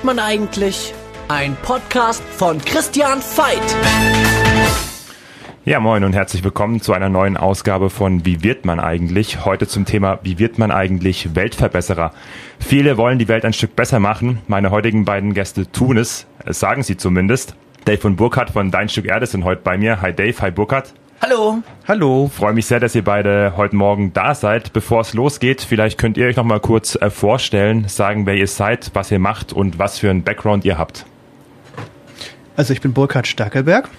wird man eigentlich? Ein Podcast von Christian Veit. Ja, moin und herzlich willkommen zu einer neuen Ausgabe von Wie wird man eigentlich? Heute zum Thema Wie wird man eigentlich Weltverbesserer? Viele wollen die Welt ein Stück besser machen. Meine heutigen beiden Gäste tun es, sagen sie zumindest. Dave und Burkhardt von Dein Stück Erde sind heute bei mir. Hi Dave, hi Burkhardt. Hallo. Hallo. Freue mich sehr, dass ihr beide heute Morgen da seid. Bevor es losgeht, vielleicht könnt ihr euch noch mal kurz äh, vorstellen, sagen, wer ihr seid, was ihr macht und was für einen Background ihr habt. Also ich bin Burkhard Stackelberg,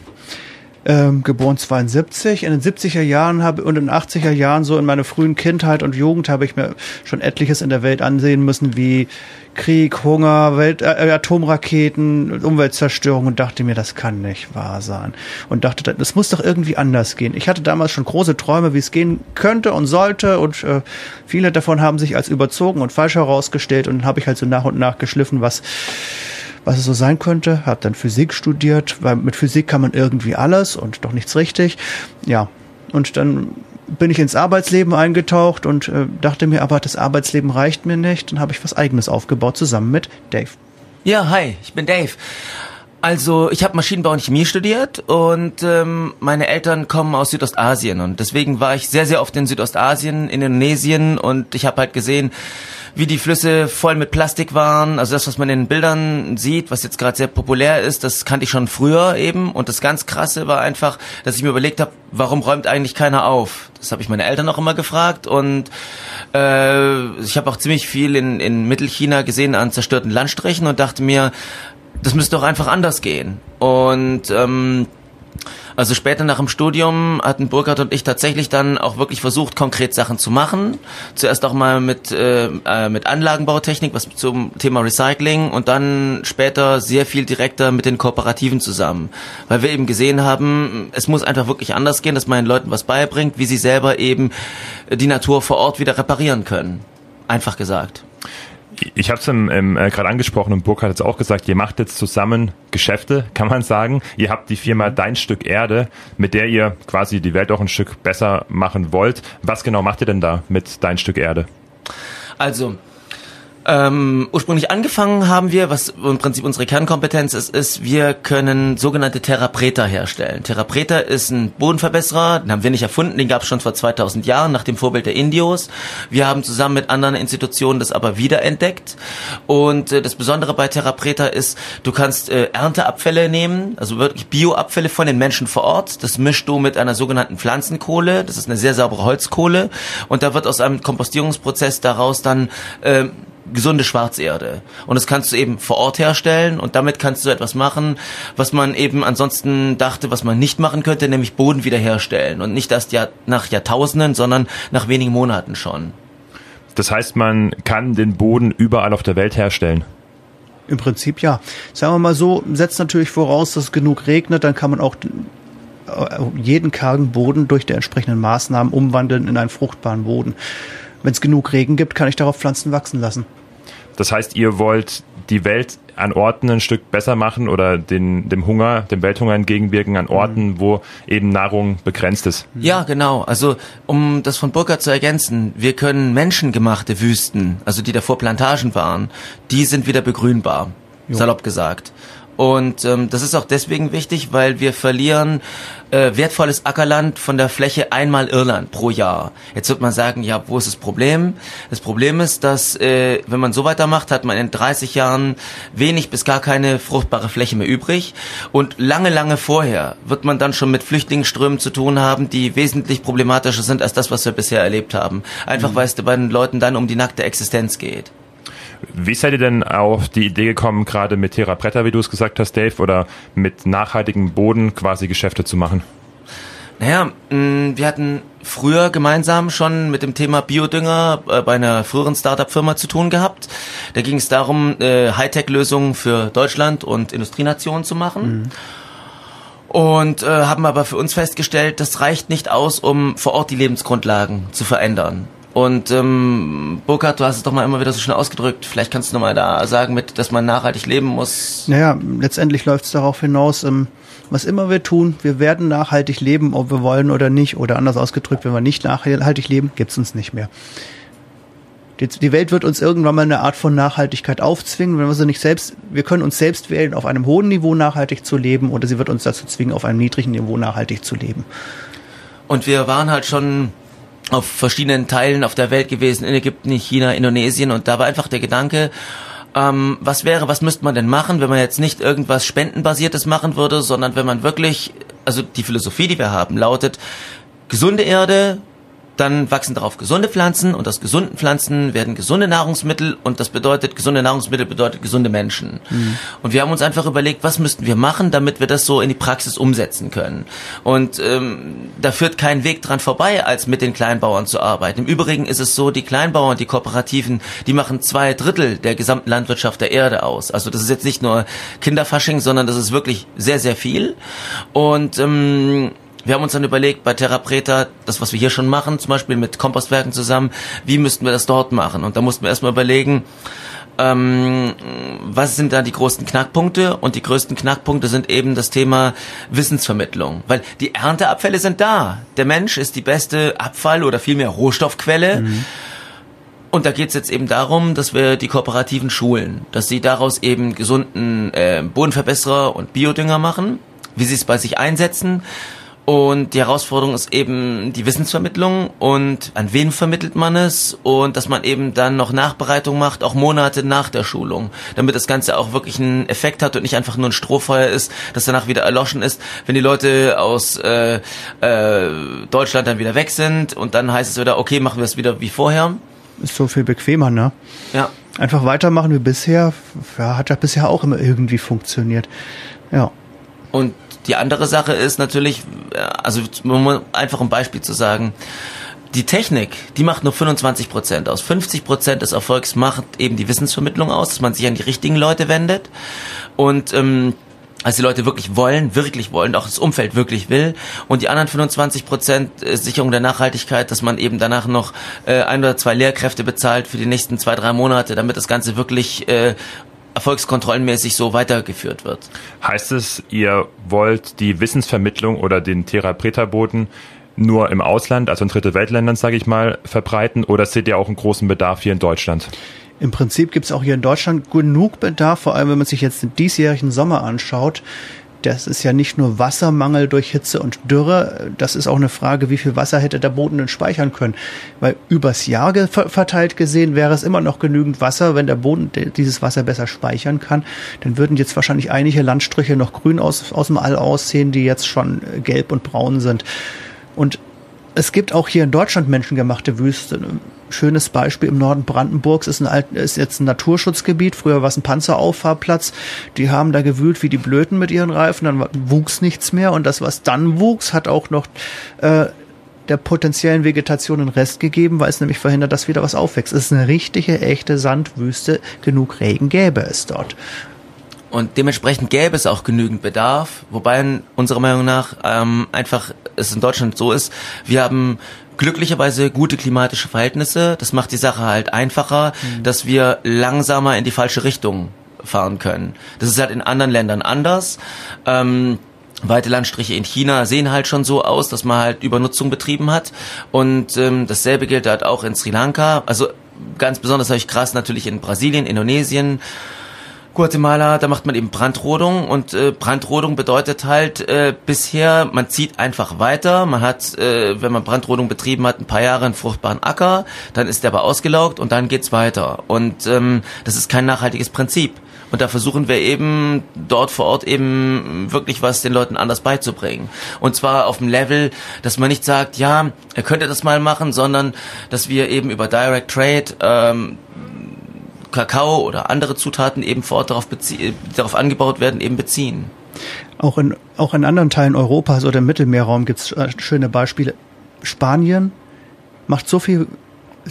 ähm, geboren 72. In den 70er Jahren habe und in den 80er Jahren, so in meiner frühen Kindheit und Jugend, habe ich mir schon etliches in der Welt ansehen müssen, wie Krieg, Hunger, Welt, äh, Atomraketen, Umweltzerstörung und dachte mir, das kann nicht wahr sein. Und dachte, das muss doch irgendwie anders gehen. Ich hatte damals schon große Träume, wie es gehen könnte und sollte und äh, viele davon haben sich als überzogen und falsch herausgestellt und dann habe ich halt so nach und nach geschliffen, was was es so sein könnte, habe dann Physik studiert, weil mit Physik kann man irgendwie alles und doch nichts richtig. Ja, und dann bin ich ins Arbeitsleben eingetaucht und äh, dachte mir, aber das Arbeitsleben reicht mir nicht. Dann habe ich was Eigenes aufgebaut zusammen mit Dave. Ja, hi, ich bin Dave. Also ich habe Maschinenbau und Chemie studiert und ähm, meine Eltern kommen aus Südostasien und deswegen war ich sehr, sehr oft in Südostasien, in Indonesien und ich habe halt gesehen, wie die Flüsse voll mit Plastik waren. Also das, was man in den Bildern sieht, was jetzt gerade sehr populär ist, das kannte ich schon früher eben. Und das ganz Krasse war einfach, dass ich mir überlegt habe, warum räumt eigentlich keiner auf? Das habe ich meine Eltern auch immer gefragt. Und äh, ich habe auch ziemlich viel in, in Mittelchina gesehen an zerstörten Landstrichen und dachte mir, das müsste doch einfach anders gehen. Und ähm, also später nach dem Studium hatten Burkhard und ich tatsächlich dann auch wirklich versucht, konkret Sachen zu machen. Zuerst auch mal mit, äh, äh, mit Anlagenbautechnik, was zum Thema Recycling und dann später sehr viel direkter mit den Kooperativen zusammen. Weil wir eben gesehen haben, es muss einfach wirklich anders gehen, dass man den Leuten was beibringt, wie sie selber eben die Natur vor Ort wieder reparieren können. Einfach gesagt ich habe es äh, gerade angesprochen und Burkhard hat es auch gesagt, ihr macht jetzt zusammen Geschäfte, kann man sagen. Ihr habt die Firma Dein Stück Erde, mit der ihr quasi die Welt auch ein Stück besser machen wollt. Was genau macht ihr denn da mit Dein Stück Erde? Also, ähm, ursprünglich angefangen haben wir, was im Prinzip unsere Kernkompetenz ist, ist, wir können sogenannte Therapreta herstellen. Therapreta ist ein Bodenverbesserer, den haben wir nicht erfunden, den gab es schon vor 2000 Jahren nach dem Vorbild der Indios. Wir haben zusammen mit anderen Institutionen das aber wiederentdeckt. Und äh, das Besondere bei Therapreta ist, du kannst äh, Ernteabfälle nehmen, also wirklich Bioabfälle von den Menschen vor Ort. Das mischst du mit einer sogenannten Pflanzenkohle. Das ist eine sehr saubere Holzkohle. Und da wird aus einem Kompostierungsprozess daraus dann äh, gesunde Schwarzerde. Und das kannst du eben vor Ort herstellen und damit kannst du etwas machen, was man eben ansonsten dachte, was man nicht machen könnte, nämlich Boden wiederherstellen. Und nicht erst ja nach Jahrtausenden, sondern nach wenigen Monaten schon. Das heißt, man kann den Boden überall auf der Welt herstellen. Im Prinzip ja. Sagen wir mal so, setzt natürlich voraus, dass es genug regnet, dann kann man auch äh, jeden kargen Boden durch die entsprechenden Maßnahmen umwandeln in einen fruchtbaren Boden. Wenn es genug Regen gibt, kann ich darauf Pflanzen wachsen lassen. Das heißt, ihr wollt die Welt an Orten ein Stück besser machen oder den, dem Hunger, dem Welthunger entgegenwirken an Orten, mhm. wo eben Nahrung begrenzt ist. Ja, genau. Also um das von Burkhardt zu ergänzen, wir können menschengemachte Wüsten, also die davor Plantagen waren, die sind wieder begrünbar, jo. salopp gesagt. Und ähm, das ist auch deswegen wichtig, weil wir verlieren äh, wertvolles Ackerland von der Fläche einmal Irland pro Jahr. Jetzt wird man sagen, ja, wo ist das Problem? Das Problem ist, dass äh, wenn man so weitermacht, hat man in 30 Jahren wenig bis gar keine fruchtbare Fläche mehr übrig. Und lange, lange vorher wird man dann schon mit Flüchtlingsströmen zu tun haben, die wesentlich problematischer sind als das, was wir bisher erlebt haben. Einfach mhm. weil es bei den Leuten dann um die nackte Existenz geht. Wie seid ihr denn auf die Idee gekommen, gerade mit Terra Preta, wie du es gesagt hast, Dave, oder mit nachhaltigem Boden quasi Geschäfte zu machen? Naja, mm, wir hatten früher gemeinsam schon mit dem Thema Biodünger äh, bei einer früheren Startup-Firma zu tun gehabt. Da ging es darum, äh, Hightech-Lösungen für Deutschland und Industrienationen zu machen. Mhm und äh, haben aber für uns festgestellt, das reicht nicht aus, um vor Ort die Lebensgrundlagen zu verändern. Und ähm, Burkhard, du hast es doch mal immer wieder so schön ausgedrückt. Vielleicht kannst du noch mal da sagen, mit, dass man nachhaltig leben muss. Naja, letztendlich läuft es darauf hinaus, ähm, was immer wir tun, wir werden nachhaltig leben, ob wir wollen oder nicht. Oder anders ausgedrückt, wenn wir nicht nachhaltig leben, gibt's uns nicht mehr. Die, die Welt wird uns irgendwann mal eine Art von Nachhaltigkeit aufzwingen, wenn wir sie nicht selbst, wir können uns selbst wählen, auf einem hohen Niveau nachhaltig zu leben, oder sie wird uns dazu zwingen, auf einem niedrigen Niveau nachhaltig zu leben. Und wir waren halt schon auf verschiedenen Teilen auf der Welt gewesen, in Ägypten, in China, Indonesien, und da war einfach der Gedanke, ähm, was wäre, was müsste man denn machen, wenn man jetzt nicht irgendwas Spendenbasiertes machen würde, sondern wenn man wirklich, also die Philosophie, die wir haben, lautet, gesunde Erde, dann wachsen darauf gesunde Pflanzen und aus gesunden Pflanzen werden gesunde Nahrungsmittel und das bedeutet, gesunde Nahrungsmittel bedeutet gesunde Menschen. Mhm. Und wir haben uns einfach überlegt, was müssten wir machen, damit wir das so in die Praxis umsetzen können. Und ähm, da führt kein Weg dran vorbei, als mit den Kleinbauern zu arbeiten. Im Übrigen ist es so, die Kleinbauern, die Kooperativen, die machen zwei Drittel der gesamten Landwirtschaft der Erde aus. Also das ist jetzt nicht nur Kinderfasching, sondern das ist wirklich sehr, sehr viel. Und ähm, wir haben uns dann überlegt, bei Terra Preta, das, was wir hier schon machen, zum Beispiel mit Kompostwerken zusammen, wie müssten wir das dort machen? Und da mussten wir erstmal überlegen, ähm, was sind da die größten Knackpunkte? Und die größten Knackpunkte sind eben das Thema Wissensvermittlung. Weil die Ernteabfälle sind da. Der Mensch ist die beste Abfall- oder vielmehr Rohstoffquelle. Mhm. Und da geht es jetzt eben darum, dass wir die Kooperativen schulen, dass sie daraus eben gesunden äh, Bodenverbesserer und Biodünger machen, wie sie es bei sich einsetzen und die Herausforderung ist eben die Wissensvermittlung und an wen vermittelt man es und dass man eben dann noch Nachbereitung macht, auch Monate nach der Schulung, damit das Ganze auch wirklich einen Effekt hat und nicht einfach nur ein Strohfeuer ist, das danach wieder erloschen ist, wenn die Leute aus äh, äh, Deutschland dann wieder weg sind und dann heißt es wieder, okay, machen wir es wieder wie vorher. Ist so viel bequemer, ne? Ja. Einfach weitermachen wie bisher, ja, hat ja bisher auch immer irgendwie funktioniert. Ja. Und die andere Sache ist natürlich, äh, also einfach ein Beispiel zu sagen, die Technik, die macht nur 25 Prozent aus. 50 Prozent des Erfolgs macht eben die Wissensvermittlung aus, dass man sich an die richtigen Leute wendet und ähm, als die Leute wirklich wollen, wirklich wollen, auch das Umfeld wirklich will. Und die anderen 25 Prozent äh, Sicherung der Nachhaltigkeit, dass man eben danach noch äh, ein oder zwei Lehrkräfte bezahlt für die nächsten zwei, drei Monate, damit das Ganze wirklich äh, erfolgskontrollenmäßig so weitergeführt wird. Heißt es, ihr wollt die Wissensvermittlung oder den Therapeutaboten nur im Ausland, also in Dritte Weltländern, sage ich mal, verbreiten oder seht ihr auch einen großen Bedarf hier in Deutschland? Im Prinzip gibt es auch hier in Deutschland genug Bedarf, vor allem wenn man sich jetzt den diesjährigen Sommer anschaut das ist ja nicht nur Wassermangel durch Hitze und Dürre, das ist auch eine Frage, wie viel Wasser hätte der Boden denn speichern können. Weil übers Jahr verteilt gesehen wäre es immer noch genügend Wasser, wenn der Boden dieses Wasser besser speichern kann. Dann würden jetzt wahrscheinlich einige Landstriche noch grün aus, aus dem All aussehen, die jetzt schon gelb und braun sind. Und es gibt auch hier in Deutschland menschengemachte Wüste. Schönes Beispiel im Norden Brandenburgs ist, ein alt, ist jetzt ein Naturschutzgebiet. Früher war es ein Panzerauffahrplatz. Die haben da gewühlt wie die Blöten mit ihren Reifen. Dann wuchs nichts mehr. Und das, was dann wuchs, hat auch noch äh, der potenziellen Vegetation einen Rest gegeben, weil es nämlich verhindert, dass wieder was aufwächst. Es ist eine richtige, echte Sandwüste. Genug Regen gäbe es dort. Und dementsprechend gäbe es auch genügend Bedarf, wobei unserer Meinung nach ähm, einfach es in Deutschland so ist, wir haben glücklicherweise gute klimatische Verhältnisse. Das macht die Sache halt einfacher, mhm. dass wir langsamer in die falsche Richtung fahren können. Das ist halt in anderen Ländern anders. Ähm, weite Landstriche in China sehen halt schon so aus, dass man halt Übernutzung betrieben hat. Und ähm, dasselbe gilt halt auch in Sri Lanka. Also ganz besonders habe ich krass natürlich in Brasilien, Indonesien, Guatemala, da macht man eben Brandrodung und äh, Brandrodung bedeutet halt äh, bisher, man zieht einfach weiter, man hat, äh, wenn man Brandrodung betrieben hat, ein paar Jahre einen fruchtbaren Acker, dann ist der aber ausgelaugt und dann geht's weiter. Und ähm, das ist kein nachhaltiges Prinzip. Und da versuchen wir eben dort vor Ort eben wirklich was den Leuten anders beizubringen. Und zwar auf dem Level, dass man nicht sagt, ja, er könnte das mal machen, sondern dass wir eben über Direct Trade ähm, Kakao oder andere Zutaten eben vor Ort darauf, darauf angebaut werden, eben beziehen. Auch in, auch in anderen Teilen Europas oder im Mittelmeerraum gibt es äh, schöne Beispiele. Spanien macht so viel,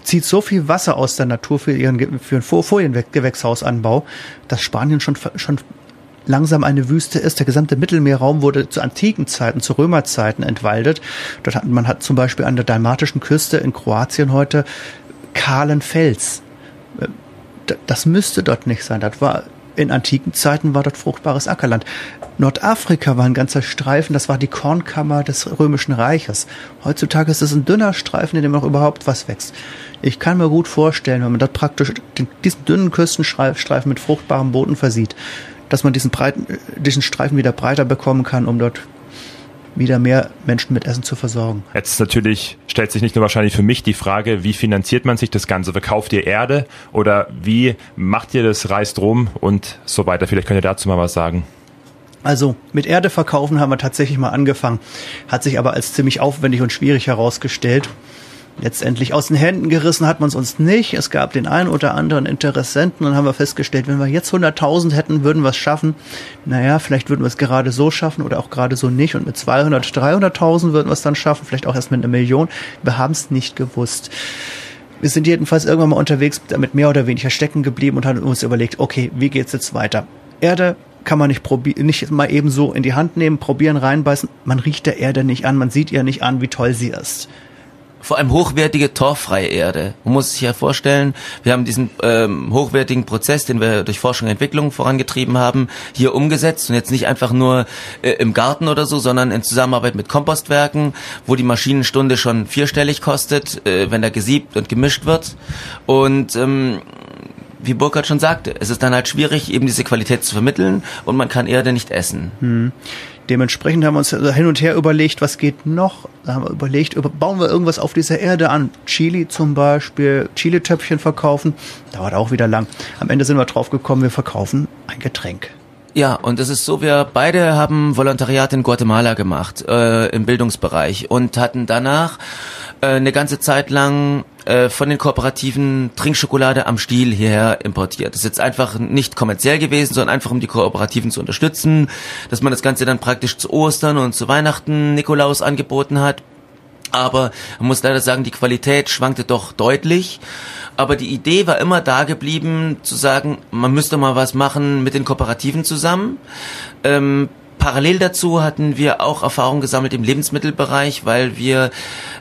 zieht so viel Wasser aus der Natur für ihren für den Foliengewächshausanbau, dass Spanien schon, schon langsam eine Wüste ist. Der gesamte Mittelmeerraum wurde zu antiken Zeiten, zu Römerzeiten entwaldet. Dort hat, man hat zum Beispiel an der dalmatischen Küste in Kroatien heute kahlen Fels das müsste dort nicht sein. Das war in antiken Zeiten war dort fruchtbares Ackerland. Nordafrika war ein ganzer Streifen, das war die Kornkammer des Römischen Reiches. Heutzutage ist es ein dünner Streifen, in dem noch überhaupt was wächst. Ich kann mir gut vorstellen, wenn man dort praktisch diesen dünnen Küstenstreifen mit fruchtbarem Boden versieht, dass man diesen, breiten, diesen Streifen wieder breiter bekommen kann, um dort wieder mehr Menschen mit Essen zu versorgen. Jetzt natürlich stellt sich nicht nur wahrscheinlich für mich die Frage, wie finanziert man sich das Ganze? Verkauft ihr Erde oder wie macht ihr das, reist rum und so weiter? Vielleicht könnt ihr dazu mal was sagen. Also mit Erde verkaufen haben wir tatsächlich mal angefangen, hat sich aber als ziemlich aufwendig und schwierig herausgestellt letztendlich aus den Händen gerissen hat man es uns nicht. Es gab den einen oder anderen Interessenten und haben wir festgestellt, wenn wir jetzt 100.000 hätten, würden wir es schaffen. Naja, vielleicht würden wir es gerade so schaffen oder auch gerade so nicht. Und mit 200, 300.000 würden wir es dann schaffen, vielleicht auch erst mit einer Million. Wir haben es nicht gewusst. Wir sind jedenfalls irgendwann mal unterwegs, damit mehr oder weniger stecken geblieben und haben uns überlegt, okay, wie geht's jetzt weiter? Erde kann man nicht probieren, nicht mal eben so in die Hand nehmen, probieren, reinbeißen. Man riecht der Erde nicht an, man sieht ihr nicht an, wie toll sie ist vor allem hochwertige torffreie Erde. Man muss sich ja vorstellen, wir haben diesen ähm, hochwertigen Prozess, den wir durch Forschung und Entwicklung vorangetrieben haben, hier umgesetzt und jetzt nicht einfach nur äh, im Garten oder so, sondern in Zusammenarbeit mit Kompostwerken, wo die Maschinenstunde schon vierstellig kostet, äh, wenn da gesiebt und gemischt wird. Und ähm, wie Burkhardt schon sagte, es ist dann halt schwierig, eben diese Qualität zu vermitteln und man kann Erde nicht essen. Hm. Dementsprechend haben wir uns hin und her überlegt, was geht noch. Da haben wir überlegt, bauen wir irgendwas auf dieser Erde an. Chili zum Beispiel, Chili-Töpfchen verkaufen. Dauert auch wieder lang. Am Ende sind wir drauf gekommen, wir verkaufen ein Getränk. Ja, und es ist so, wir beide haben Volontariat in Guatemala gemacht, äh, im Bildungsbereich und hatten danach äh, eine ganze Zeit lang von den Kooperativen Trinkschokolade am Stiel hierher importiert. Das ist jetzt einfach nicht kommerziell gewesen, sondern einfach um die Kooperativen zu unterstützen, dass man das Ganze dann praktisch zu Ostern und zu Weihnachten Nikolaus angeboten hat. Aber man muss leider sagen, die Qualität schwankte doch deutlich. Aber die Idee war immer da geblieben, zu sagen, man müsste mal was machen mit den Kooperativen zusammen. Ähm, Parallel dazu hatten wir auch Erfahrung gesammelt im Lebensmittelbereich, weil wir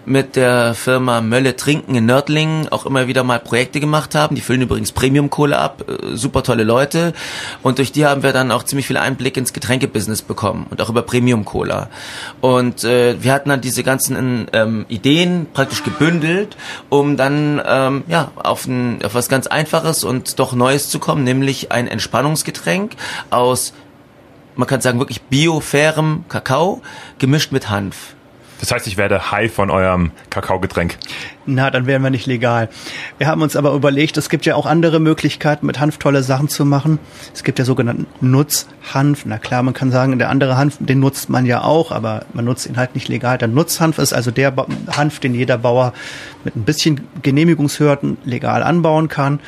mit der Firma Mölle Trinken in Nördlingen auch immer wieder mal Projekte gemacht haben. Die füllen übrigens Premium-Kohle ab, äh, super tolle Leute. Und durch die haben wir dann auch ziemlich viel Einblick ins Getränkebusiness bekommen und auch über Premium-Cola. Und äh, wir hatten dann diese ganzen ähm, Ideen praktisch gebündelt, um dann ähm, ja auf, ein, auf was ganz Einfaches und doch Neues zu kommen, nämlich ein Entspannungsgetränk aus man kann sagen, wirklich biofairem Kakao gemischt mit Hanf. Das heißt, ich werde high von eurem Kakaogetränk. Na, dann wären wir nicht legal. Wir haben uns aber überlegt, es gibt ja auch andere Möglichkeiten, mit Hanf tolle Sachen zu machen. Es gibt ja sogenannten Nutzhanf. Na klar, man kann sagen, der andere Hanf, den nutzt man ja auch, aber man nutzt ihn halt nicht legal. Der Nutzhanf ist also der Hanf, den jeder Bauer mit ein bisschen Genehmigungshürden legal anbauen kann,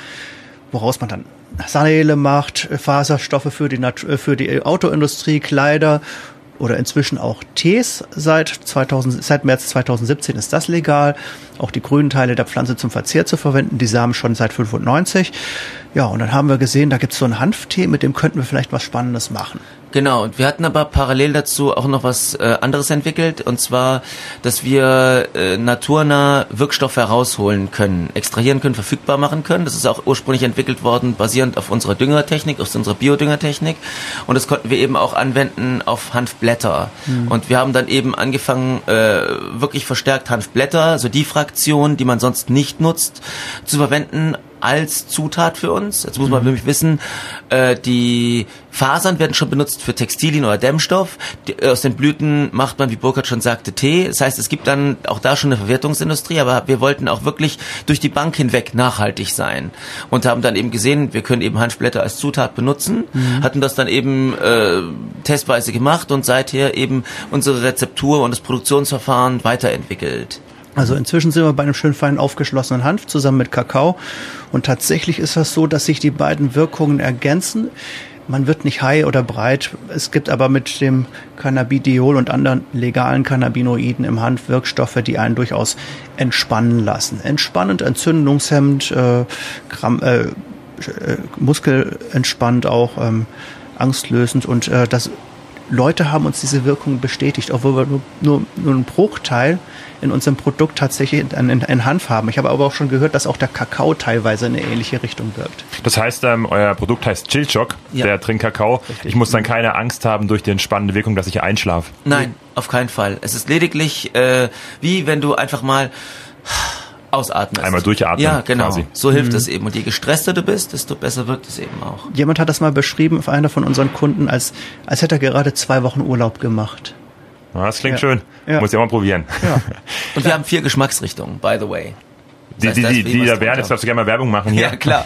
woraus man dann Seile macht, Faserstoffe für die, Natur, für die Autoindustrie, Kleider oder inzwischen auch Tees. Seit, 2000, seit März 2017 ist das legal. Auch die grünen Teile der Pflanze zum Verzehr zu verwenden. Die Samen schon seit 95. Ja, und dann haben wir gesehen, da gibt es so einen Hanftee, mit dem könnten wir vielleicht was Spannendes machen. Genau, und wir hatten aber parallel dazu auch noch was äh, anderes entwickelt, und zwar, dass wir äh, naturnah Wirkstoffe herausholen können, extrahieren können, verfügbar machen können. Das ist auch ursprünglich entwickelt worden, basierend auf unserer Düngertechnik, auf unserer Biodüngertechnik. Und das konnten wir eben auch anwenden auf Hanfblätter. Mhm. Und wir haben dann eben angefangen, äh, wirklich verstärkt Hanfblätter, also die Fraktion, die man sonst nicht nutzt, zu verwenden als Zutat für uns. Jetzt muss man mhm. nämlich wissen, äh, die Fasern werden schon benutzt für Textilien oder Dämmstoff. Die, äh, aus den Blüten macht man, wie Burkhard schon sagte, Tee. Das heißt, es gibt dann auch da schon eine Verwertungsindustrie, aber wir wollten auch wirklich durch die Bank hinweg nachhaltig sein und haben dann eben gesehen, wir können eben Hanfblätter als Zutat benutzen, mhm. hatten das dann eben äh, testweise gemacht und seither eben unsere Rezeptur und das Produktionsverfahren weiterentwickelt. Also inzwischen sind wir bei einem schön feinen aufgeschlossenen Hanf zusammen mit Kakao. Und tatsächlich ist das so, dass sich die beiden Wirkungen ergänzen. Man wird nicht high oder breit. Es gibt aber mit dem Cannabidiol und anderen legalen Cannabinoiden im Hanf Wirkstoffe, die einen durchaus entspannen lassen. Entspannend, entzündungshemmend, äh, Gramm, äh, äh, muskelentspannt auch, ähm, angstlösend und äh, das Leute haben uns diese Wirkung bestätigt, obwohl wir nur, nur, nur einen Bruchteil in unserem Produkt tatsächlich in, in, in Hanf haben. Ich habe aber auch schon gehört, dass auch der Kakao teilweise in eine ähnliche Richtung wirkt. Das heißt, ähm, euer Produkt heißt Chillchock, Ja. der Trinkkakao. Ich muss dann keine Angst haben durch die entspannende Wirkung, dass ich einschlafe. Nein, auf keinen Fall. Es ist lediglich äh, wie wenn du einfach mal ausatmest. Einmal durchatmen, Ja, genau. quasi. So hilft es eben. Und je gestresster du bist, desto besser wirkt es eben auch. Jemand hat das mal beschrieben auf einer von unseren Kunden, als, als hätte er gerade zwei Wochen Urlaub gemacht. Ja, das klingt Ja. schön. Ja. Muss ich auch mal probieren. Ja. Und wir haben vier Geschmacksrichtungen, by the way. Die, die, die, die da wären, jetzt darfst du gerne mal Werbung machen hier. Ja, klar.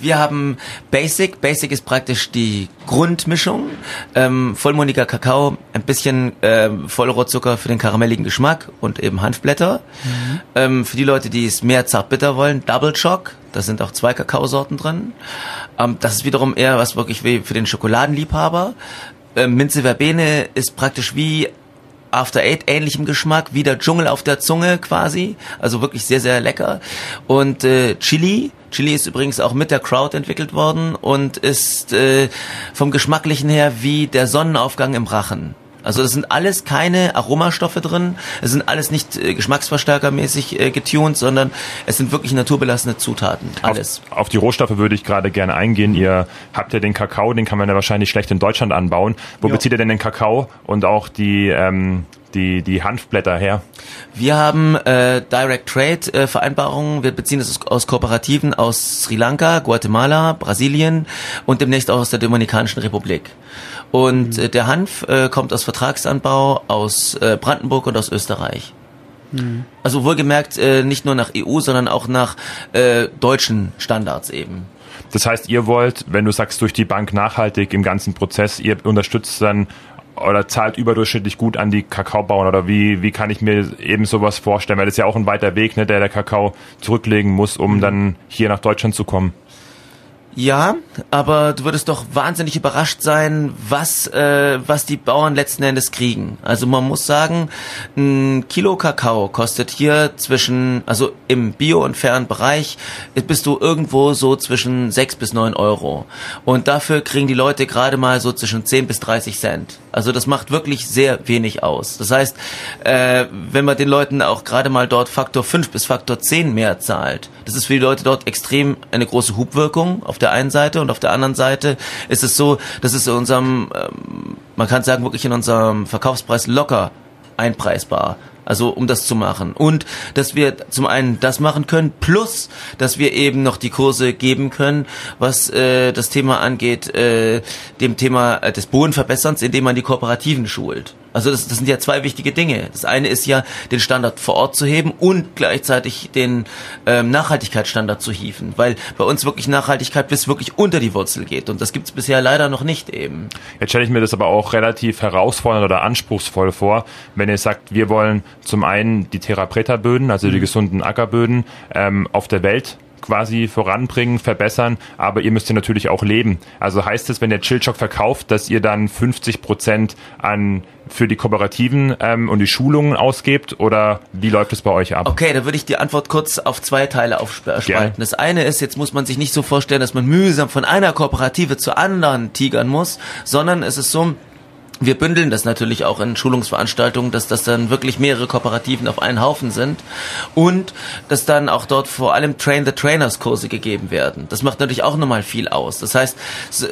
Wir haben Basic. Basic ist praktisch die Grundmischung. Ähm, vollmundiger Kakao, ein bisschen ähm, Vollrohrzucker für den karamelligen Geschmack und eben Hanfblätter. Ähm, für die Leute, die es mehr zartbitter wollen, Double Shock. Da sind auch zwei Kakaosorten drin. Ähm, das ist wiederum eher was wirklich für den Schokoladenliebhaber. Ähm, Minze Verbene ist praktisch wie After Eight ähnlichem Geschmack, wie der Dschungel auf der Zunge quasi, also wirklich sehr, sehr lecker. Und äh, Chili, Chili ist übrigens auch mit der Crowd entwickelt worden und ist äh, vom Geschmacklichen her wie der Sonnenaufgang im Rachen. Also es sind alles keine Aromastoffe drin, es sind alles nicht äh, geschmacksverstärkermäßig äh, getuned, sondern es sind wirklich naturbelassene Zutaten, alles. Auf, auf die Rohstoffe würde ich gerade gerne eingehen. Ihr habt ja den Kakao, den kann man ja wahrscheinlich schlecht in Deutschland anbauen. Wo Ja. bezieht ihr denn den Kakao und auch die, ähm, die, die Hanfblätter her? Wir haben äh, Direct Trade äh, Vereinbarungen. Wir beziehen es aus, aus Kooperativen aus Sri Lanka, Guatemala, Brasilien und demnächst auch aus der Dominikanischen Republik. Und äh, der Hanf äh, kommt aus Vertragsanbau aus äh, Brandenburg und aus Österreich. Also wohlgemerkt äh, nicht nur nach EU, sondern auch nach äh, deutschen Standards eben. Das heißt, ihr wollt, wenn du sagst, durch die Bank nachhaltig im ganzen Prozess, ihr unterstützt dann oder zahlt überdurchschnittlich gut an die Kakaobauern oder wie, wie kann ich mir eben sowas vorstellen? Weil das ist ja auch ein weiter Weg, ne, der der Kakao zurücklegen muss, um dann hier nach Deutschland zu kommen. Ja, aber du würdest doch wahnsinnig überrascht sein, was, äh, was die Bauern letzten Endes kriegen. Also man muss sagen, ein Kilo Kakao kostet hier zwischen, also im bio- und fairen Bereich, bist du irgendwo so zwischen 6 bis 9 Euro. Und dafür kriegen die Leute gerade mal so zwischen 10 bis 30 Cent. Also das macht wirklich sehr wenig aus. Das heißt, äh, wenn man den Leuten auch gerade mal dort Faktor 5 bis Faktor 10 mehr zahlt, das ist für die Leute dort extrem eine große Hubwirkung auf der einen Seite und auf der anderen Seite ist es so, dass es in unserem, ähm, man kann sagen, wirklich in unserem Verkaufspreis locker einpreisbar. Also um das zu machen. Und dass wir zum einen das machen können, plus dass wir eben noch die Kurse geben können, was äh, das Thema angeht, äh, dem Thema äh, des Bodenverbesserns, indem man die Kooperativen schult. Also das, das sind ja zwei wichtige Dinge. Das eine ist ja, den Standard vor Ort zu heben und gleichzeitig den ähm, Nachhaltigkeitsstandard zu hieven. Weil bei uns wirklich Nachhaltigkeit bis wirklich unter die Wurzel geht. Und das gibt's bisher leider noch nicht eben. Jetzt stelle ich mir das aber auch relativ herausfordernd oder anspruchsvoll vor, wenn ihr sagt, wir wollen zum einen die Therapreta-Böden, also die gesunden Ackerböden, ähm, auf der Welt quasi voranbringen, verbessern, aber ihr müsst ja natürlich auch leben. Also heißt es, wenn ihr Chillchock verkauft, dass ihr dann 50 Prozent an für die Kooperativen ähm, und die Schulungen ausgebt oder wie läuft es bei euch ab? Okay, da würde ich die Antwort kurz auf zwei Teile aufspalten. Gerne. Das eine ist, jetzt muss man sich nicht so vorstellen, dass man mühsam von einer Kooperative zur anderen tigern muss, sondern es ist so, wir bündeln das natürlich auch in Schulungsveranstaltungen, dass das dann wirklich mehrere Kooperativen auf einen Haufen sind und dass dann auch dort vor allem Train the Trainers Kurse gegeben werden. Das macht natürlich auch nochmal viel aus. Das heißt,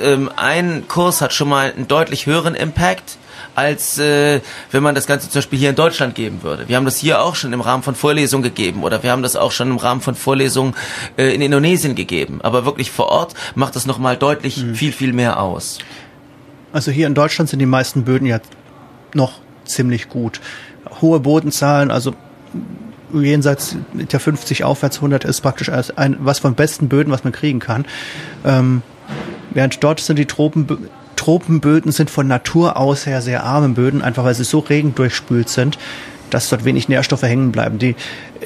ähm, ein Kurs hat schon mal einen deutlich höheren Impact als äh, wenn man das Ganze zum Beispiel hier in Deutschland geben würde. Wir haben das hier auch schon im Rahmen von Vorlesungen gegeben oder wir haben das auch schon im Rahmen von Vorlesungen äh, in Indonesien gegeben. Aber wirklich vor Ort macht das nochmal deutlich viel, viel mehr aus. Also hier in Deutschland sind die meisten Böden ja noch ziemlich gut. Hohe Bodenzahlen, also jenseits der 50 aufwärts 100 ist praktisch ein, was von besten Böden, was man kriegen kann. Ähm, während dort sind die Tropenbö Tropenböden sind von Natur aus her sehr arme Böden, einfach weil sie so regendurchspült sind, dass dort wenig Nährstoffe hängen bleiben. Die,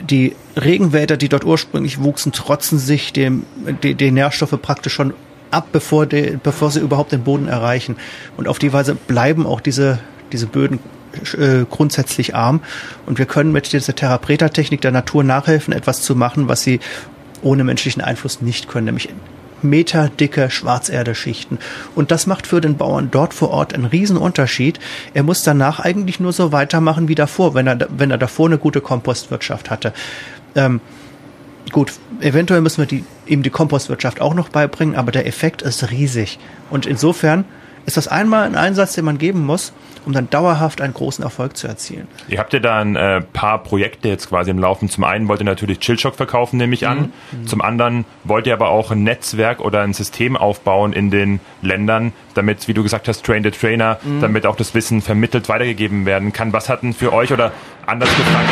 die Regenwälder, die dort ursprünglich wuchsen, trotzen sich dem, die, die Nährstoffe praktisch schon ab, bevor, die, bevor sie überhaupt den Boden erreichen. Und auf die Weise bleiben auch diese, diese Böden äh, grundsätzlich arm. Und wir können mit dieser Therapreta-Technik der Natur nachhelfen, etwas zu machen, was sie ohne menschlichen Einfluss nicht können, nämlich meterdicke Schwarzerdeschichten. Und das macht für den Bauern dort vor Ort einen Riesenunterschied. Er muss danach eigentlich nur so weitermachen wie davor, wenn er, wenn er davor eine gute Kompostwirtschaft hatte. Ähm, gut, eventuell müssen wir die, ihm die Kompostwirtschaft auch noch beibringen, aber der Effekt ist riesig. Und insofern ist das einmal ein Einsatz, den man geben muss, um dann dauerhaft einen großen Erfolg zu erzielen. Ihr habt ja da ein äh, paar Projekte jetzt quasi im Laufen. Zum einen wollt ihr natürlich Chillshock verkaufen, nehme ich an. Mhm. Zum anderen wollt ihr aber auch ein Netzwerk oder ein System aufbauen in den Ländern, damit, wie du gesagt hast, Train the Trainer, mhm. damit auch das Wissen vermittelt weitergegeben werden kann. Was hat denn für euch oder anders gefragt,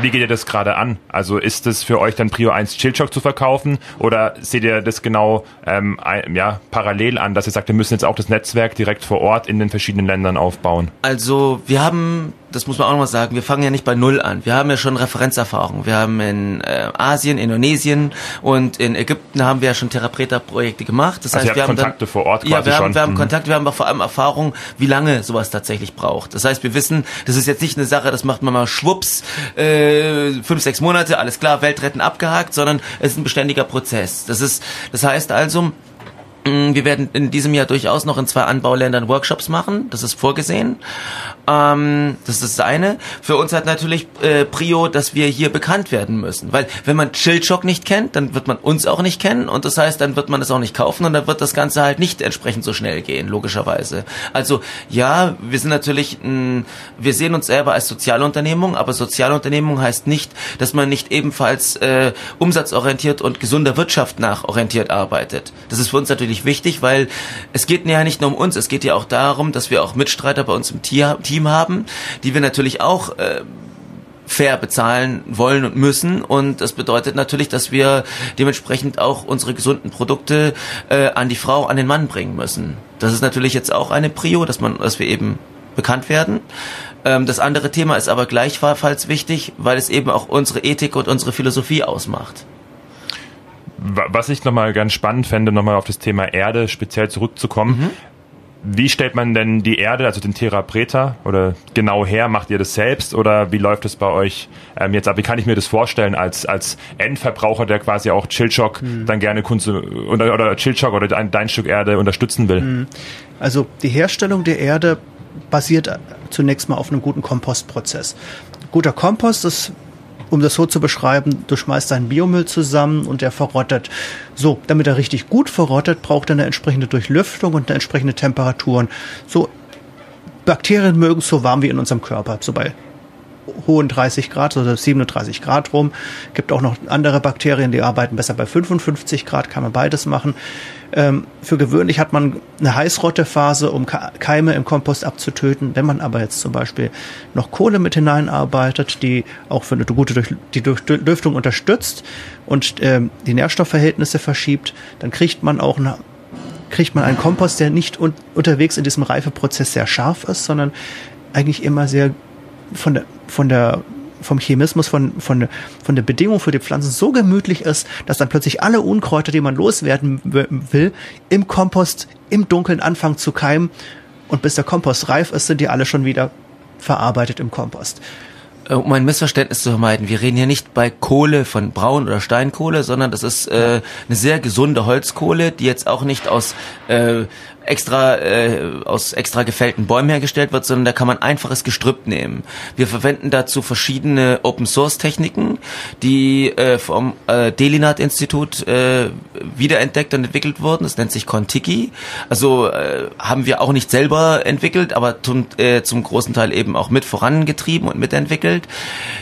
wie geht ihr das gerade an? Also ist es für euch dann Prio 1 Chillshock zu verkaufen oder seht ihr das genau ähm, ja, parallel an, dass ihr sagt, wir müssen jetzt auch das Netzwerk direkt vor Ort in den verschiedenen Ländern aufbauen? Also wir haben das muss man auch nochmal sagen, wir fangen ja nicht bei Null an. Wir haben ja schon Referenzerfahrung. Wir haben in äh, Asien, Indonesien und in Ägypten haben wir ja schon Therapreta-Projekte gemacht. Das also heißt, wir haben Kontakte dann, vor Ort quasi ja, wir haben, schon. wir haben mhm. Kontakt, wir haben vor allem Erfahrung, wie lange sowas tatsächlich braucht. Das heißt, wir wissen, das ist jetzt nicht eine Sache, das macht man mal schwupps, äh, fünf, sechs Monate, alles klar, Weltretten abgehakt, sondern es ist ein beständiger Prozess. Das ist, das heißt also, mm, wir werden in diesem Jahr durchaus noch in zwei Anbauländern Workshops machen. Das ist vorgesehen. Ähm, das ist das eine. Für uns hat natürlich äh, Prio, dass wir hier bekannt werden müssen. Weil wenn man Chillshock nicht kennt, dann wird man uns auch nicht kennen und das heißt, dann wird man es auch nicht kaufen und dann wird das Ganze halt nicht entsprechend so schnell gehen, logischerweise. Also ja, wir sind natürlich, mh, wir sehen uns selber als Sozialunternehmung, aber Sozialunternehmung heißt nicht, dass man nicht ebenfalls äh, umsatzorientiert und gesunder Wirtschaft nach orientiert arbeitet. Das ist für uns natürlich wichtig, weil es geht ja nicht nur um uns, es geht ja auch darum, dass wir auch Mitstreiter bei uns im Tier, Team haben, die wir natürlich auch äh, fair bezahlen wollen und müssen. Und das bedeutet natürlich, dass wir dementsprechend auch unsere gesunden Produkte äh, an die Frau, an den Mann bringen müssen. Das ist natürlich jetzt auch eine Prio, dass man, dass wir eben bekannt werden. Ähm, das andere Thema ist aber gleichfalls wichtig, weil es eben auch unsere Ethik und unsere Philosophie ausmacht. Was ich nochmal ganz spannend fände, nochmal auf das Thema Erde speziell zurückzukommen. Mhm. Wie stellt man denn die Erde, also den Terra Preta, oder genau her? Macht ihr das selbst oder wie läuft es bei euch ähm, jetzt ab? Wie kann ich mir das vorstellen als, als Endverbraucher, der quasi auch Chillshock hm. dann gerne Kunze, oder, oder Chillshock oder dein, dein Stück Erde unterstützen will? Hm. Also die Herstellung der Erde basiert zunächst mal auf einem guten Kompostprozess. Guter Kompost ist um das so zu beschreiben, du schmeißt deinen Biomüll zusammen und der verrottet. So, damit er richtig gut verrottet, braucht er eine entsprechende Durchlüftung und eine entsprechende Temperaturen. So, Bakterien mögen es so warm wie in unserem Körper, so bei hohen 30 Grad oder 37 Grad rum. Gibt auch noch andere Bakterien, die arbeiten besser bei 55 Grad, kann man beides machen. Ähm, für gewöhnlich hat man eine Heißrottephase, um Keime im Kompost abzutöten. Wenn man aber jetzt zum Beispiel noch Kohle mit hineinarbeitet, die auch für eine gute Durch die Durchlüftung unterstützt und ähm, die Nährstoffverhältnisse verschiebt, dann kriegt man auch eine kriegt man einen Kompost, der nicht un unterwegs in diesem Reifeprozess sehr scharf ist, sondern eigentlich immer sehr von der, von der vom Chemismus, von, von, von der Bedingung für die Pflanzen so gemütlich ist, dass dann plötzlich alle Unkräuter, die man loswerden will, im Kompost im Dunkeln anfangen zu keimen. Und bis der Kompost reif ist, sind die alle schon wieder verarbeitet im Kompost. Äh, um ein Missverständnis zu vermeiden, wir reden hier nicht bei Kohle von Braun- oder Steinkohle, sondern das ist äh, eine sehr gesunde Holzkohle, die jetzt auch nicht aus äh, extra äh, aus extra gefällten Bäumen hergestellt wird, sondern da kann man einfaches Gestrüpp nehmen. Wir verwenden dazu verschiedene Open Source Techniken, die äh, vom äh, Delinat Institut äh, wiederentdeckt und entwickelt wurden. Das nennt sich Contiki. Also äh, haben wir auch nicht selber entwickelt, aber zum, äh, zum großen Teil eben auch mit vorangetrieben und mitentwickelt.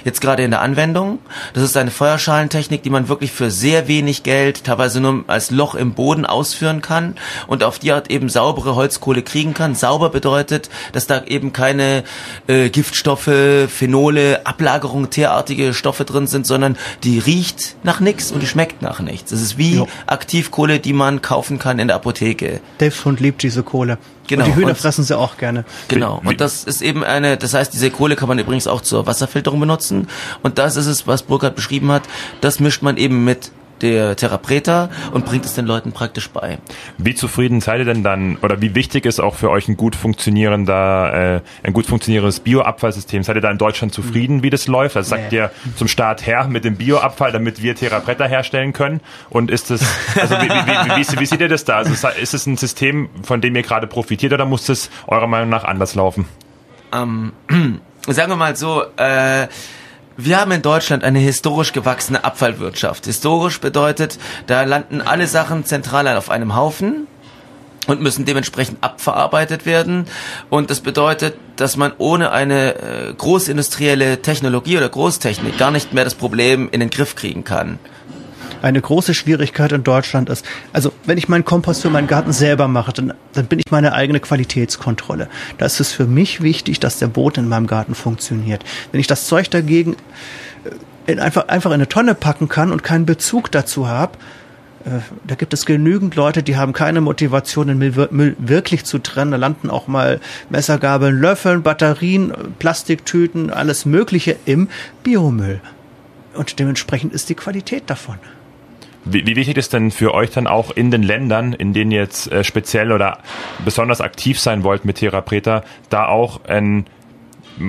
Jetzt gerade in der Anwendung. Das ist eine Feuerschalentechnik, die man wirklich für sehr wenig Geld, teilweise nur als Loch im Boden ausführen kann und auf die Art eben saubere Holzkohle kriegen kann. Sauber bedeutet, dass da eben keine äh, Giftstoffe, Phenole, Ablagerungen, teerartige Stoffe drin sind, sondern die riecht nach nichts und die schmeckt nach nichts. Das ist wie jo. Aktivkohle, die man kaufen kann in der Apotheke. Dave's Hund liebt diese Kohle. Genau. Und die Hühner und, fressen sie auch gerne. Genau. Und das ist eben eine, das heißt, diese Kohle kann man übrigens auch zur Wasserfilterung benutzen. Und das ist es, was Burkhardt beschrieben hat. Das mischt man eben mit der Therapreta und bringt es den Leuten praktisch bei. Wie zufrieden seid ihr denn dann oder wie wichtig ist auch für euch ein gut funktionierender, äh, ein gut funktionierendes Bioabfallsystem? Seid ihr da in Deutschland zufrieden, wie das läuft? Also sagt Nee. ihr zum Start her mit dem Bioabfall, damit wir Therapretta herstellen können? Und ist das, also wie, wie, wie, wie, wie seht ihr das da? Also ist es ein System, von dem ihr gerade profitiert oder muss das eurer Meinung nach anders laufen? Ähm, sagen wir mal so, äh, wir haben in Deutschland eine historisch gewachsene Abfallwirtschaft. Historisch bedeutet, da landen alle Sachen zentral auf einem Haufen und müssen dementsprechend abverarbeitet werden. Und das bedeutet, dass man ohne eine äh, großindustrielle Technologie oder Großtechnik gar nicht mehr das Problem in den Griff kriegen kann. Eine große Schwierigkeit in Deutschland ist, also wenn ich meinen Kompost für meinen Garten selber mache, dann, dann bin ich meine eigene Qualitätskontrolle. Da ist es für mich wichtig, dass der Boden in meinem Garten funktioniert. Wenn ich das Zeug dagegen äh, in einfach, einfach in eine Tonne packen kann und keinen Bezug dazu habe, äh, da gibt es genügend Leute, die haben keine Motivation, den Müll, Müll wirklich zu trennen. Da landen auch mal Messergabeln, Löffeln, Batterien, Plastiktüten, alles Mögliche im Biomüll. Und dementsprechend ist die Qualität davon. Wie, wie wichtig ist denn für euch dann auch in den Ländern, in denen ihr jetzt äh, speziell oder besonders aktiv sein wollt mit Therapreta, da auch ein,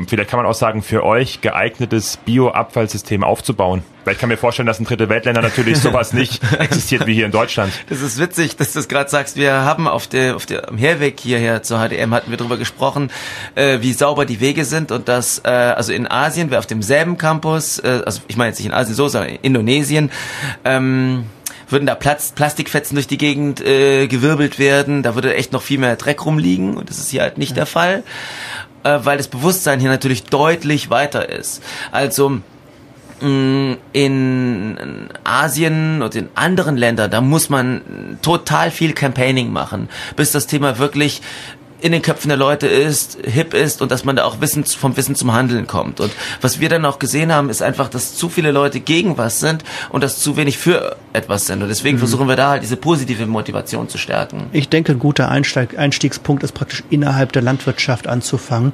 vielleicht kann man auch sagen, für euch geeignetes Bioabfallsystem aufzubauen? Weil ich kann mir vorstellen, dass in Dritte Weltländern natürlich sowas nicht existiert wie hier in Deutschland. Das ist witzig, dass du das gerade sagst. Wir haben auf der auf der am Herweg hierher zur HDM hatten wir darüber gesprochen, äh, wie sauber die Wege sind und dass äh, also in Asien, wir auf demselben Campus, äh, also ich meine jetzt nicht in Asien so, sondern in Indonesien, ähm, würden da Platz, Plastikfetzen durch die Gegend äh, gewirbelt werden, da würde echt noch viel mehr Dreck rumliegen und das ist hier halt nicht der Fall, äh, weil das Bewusstsein hier natürlich deutlich weiter ist. Also in Asien und in anderen Ländern, da muss man total viel Campaigning machen, bis das Thema wirklich in den Köpfen der Leute ist, hip ist und dass man da auch Wissen, vom Wissen zum Handeln kommt. Und was wir dann auch gesehen haben, ist einfach, dass zu viele Leute gegen was sind und dass zu wenig für etwas sind. Und deswegen versuchen wir da halt diese positive Motivation zu stärken. Ich denke, ein guter Einsteig, Einstiegspunkt ist praktisch innerhalb der Landwirtschaft anzufangen.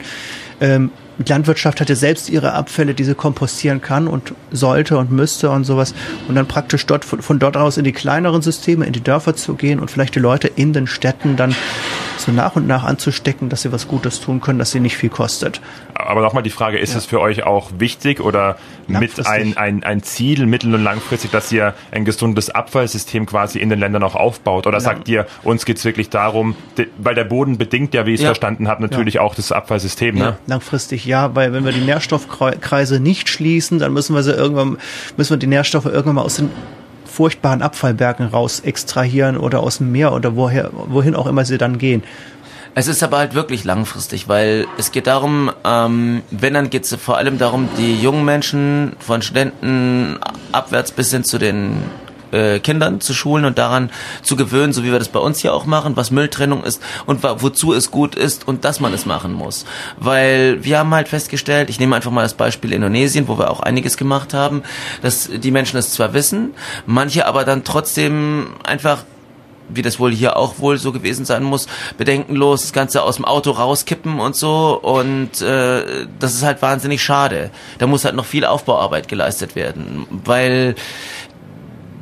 Ähm, die Landwirtschaft hat ja selbst ihre Abfälle, die sie kompostieren kann und sollte und müsste und sowas. Und dann praktisch dort von, von dort aus in die kleineren Systeme, in die Dörfer zu gehen und vielleicht die Leute in den Städten dann so nach und nach anzustecken, dass sie was Gutes tun können, dass sie nicht viel kostet. Aber nochmal die Frage, ist es für euch auch wichtig oder mit ein, ein, ein Ziel mittel- und langfristig, dass ihr ein gesundes Abfallsystem quasi in den Ländern auch aufbaut? Oder sagt ihr, uns geht's wirklich darum, weil der Boden bedingt ja, wie ich es Ja. verstanden habe, natürlich auch das Abfallsystem. Ne? Ja. Langfristig ja, weil wenn wir die Nährstoffkreise nicht schließen, dann müssen wir sie irgendwann, müssen wir die Nährstoffe irgendwann mal aus den furchtbaren Abfallbergen raus extrahieren oder aus dem Meer oder woher, wohin auch immer sie dann gehen. Es ist aber halt wirklich langfristig, weil es geht darum, ähm, wenn dann geht es vor allem darum, die jungen Menschen von Studenten abwärts bis hin zu den äh, Kindern zu schulen und daran zu gewöhnen, so wie wir das bei uns hier auch machen, was Mülltrennung ist und wozu es gut ist und dass man es machen muss. Weil wir haben halt festgestellt, ich nehme einfach mal das Beispiel Indonesien, wo wir auch einiges gemacht haben, dass die Menschen es zwar wissen, manche aber dann trotzdem einfach wie das wohl hier auch wohl so gewesen sein muss, bedenkenlos das Ganze aus dem Auto rauskippen und so. Und äh, das ist halt wahnsinnig schade. Da muss halt noch viel Aufbauarbeit geleistet werden, weil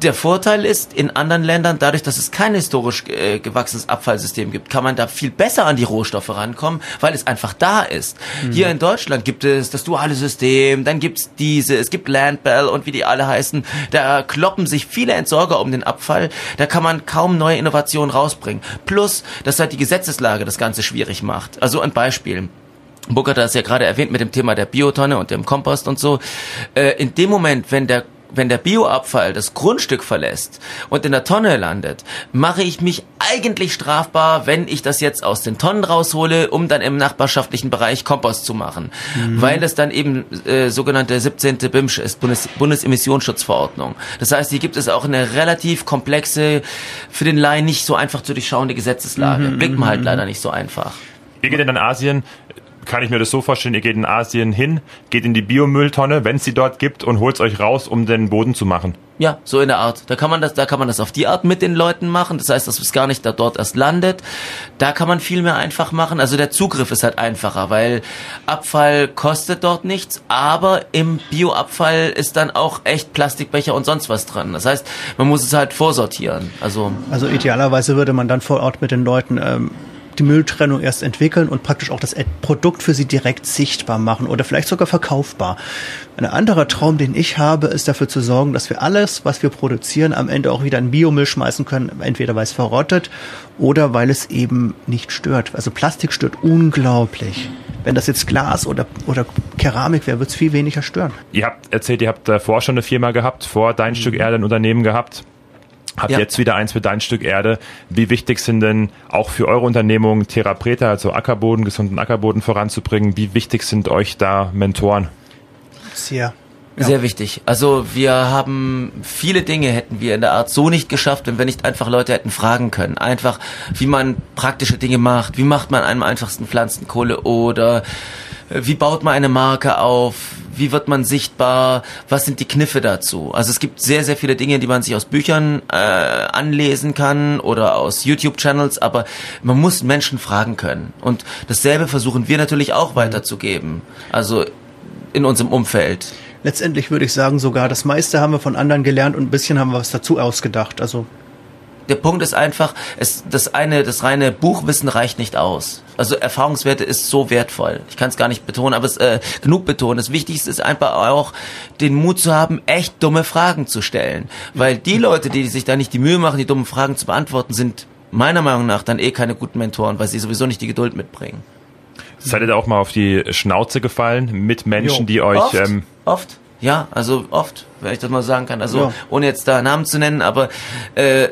der Vorteil ist, in anderen Ländern, dadurch, dass es kein historisch äh, gewachsenes Abfallsystem gibt, kann man da viel besser an die Rohstoffe rankommen, weil es einfach da ist. Hier in Deutschland gibt es das duale System, dann gibt's diese, es gibt Landbell und wie die alle heißen. Da kloppen sich viele Entsorger um den Abfall. Da kann man kaum neue Innovationen rausbringen. Plus, dass halt die Gesetzeslage das Ganze schwierig macht. Also ein Beispiel. Burkhard hat es ja gerade erwähnt mit dem Thema der Biotonne und dem Kompost und so. Äh, in dem Moment, wenn der wenn der Bioabfall das Grundstück verlässt und in der Tonne landet, mache ich mich eigentlich strafbar, wenn ich das jetzt aus den Tonnen raushole, um dann im nachbarschaftlichen Bereich Kompost zu machen. Weil es dann eben äh, sogenannte 17. BIMSCH ist, Bundes Bundesemissionsschutzverordnung. Das heißt, hier gibt es auch eine relativ komplexe, für den Laien nicht so einfach zu durchschauende Gesetzeslage. Blickt man halt leider nicht so einfach. Ihr geht in Asien, kann ich mir das so vorstellen, ihr geht in Asien hin, geht in die Biomülltonne, wenn es sie dort gibt, und holt euch raus, um den Boden zu machen. Ja, so in der Art. Da kann man das, da kann man das auf die Art mit den Leuten machen. Das heißt, dass es gar nicht da dort erst landet. Da kann man viel mehr einfach machen. Also der Zugriff ist halt einfacher, weil Abfall kostet dort nichts, aber im Bioabfall ist dann auch echt Plastikbecher und sonst was dran. Das heißt, man muss es halt vorsortieren. Also, Also idealerweise würde man dann vor Ort mit den Leuten ähm, die Mülltrennung erst entwickeln und praktisch auch das Produkt für sie direkt sichtbar machen oder vielleicht sogar verkaufbar. Ein anderer Traum, den ich habe, ist dafür zu sorgen, dass wir alles, was wir produzieren, am Ende auch wieder in Biomüll schmeißen können, entweder weil es verrottet oder weil es eben nicht stört. Also Plastik stört unglaublich. Wenn das jetzt Glas oder, oder Keramik wäre, wird es viel weniger stören. Ihr habt erzählt, ihr habt davor schon eine Firma gehabt, vor Dein Stück Erde ein Unternehmen gehabt. Habt Ja. jetzt wieder eins für Dein Stück Erde. Wie wichtig sind denn auch für eure Unternehmung Therapreta, also Ackerboden, gesunden Ackerboden voranzubringen? Wie wichtig sind euch da Mentoren? Sehr. Sehr wichtig. Also wir haben viele Dinge hätten wir in der Art so nicht geschafft, wenn wir nicht einfach Leute hätten fragen können. Einfach, wie man praktische Dinge macht. Wie macht man am einfachsten Pflanzenkohle oder äh, wie baut man eine Marke auf? Wie wird man sichtbar? Was sind die Kniffe dazu? Also es gibt sehr, sehr viele Dinge, die man sich aus Büchern äh, anlesen kann oder aus YouTube-Channels, aber man muss Menschen fragen können. Und dasselbe versuchen wir natürlich auch weiterzugeben. Also in unserem Umfeld. Letztendlich würde ich sagen, sogar das meiste haben wir von anderen gelernt und ein bisschen haben wir was dazu ausgedacht. Also Der Punkt ist einfach, es, das eine, das reine Buchwissen reicht nicht aus. Also Erfahrungswerte ist so wertvoll. Ich kann es gar nicht betonen, aber es äh, genug betonen. Das Wichtigste ist einfach auch, den Mut zu haben, echt dumme Fragen zu stellen. Weil die Leute, die sich da nicht die Mühe machen, die dummen Fragen zu beantworten, sind meiner Meinung nach dann eh keine guten Mentoren, weil sie sowieso nicht die Geduld mitbringen. Seid ihr da auch mal auf die Schnauze gefallen mit Menschen, Jo. die euch Oft, ähm, oft. Ja, also oft, wenn ich das mal sagen kann. Also Ja. ohne jetzt da Namen zu nennen, aber äh,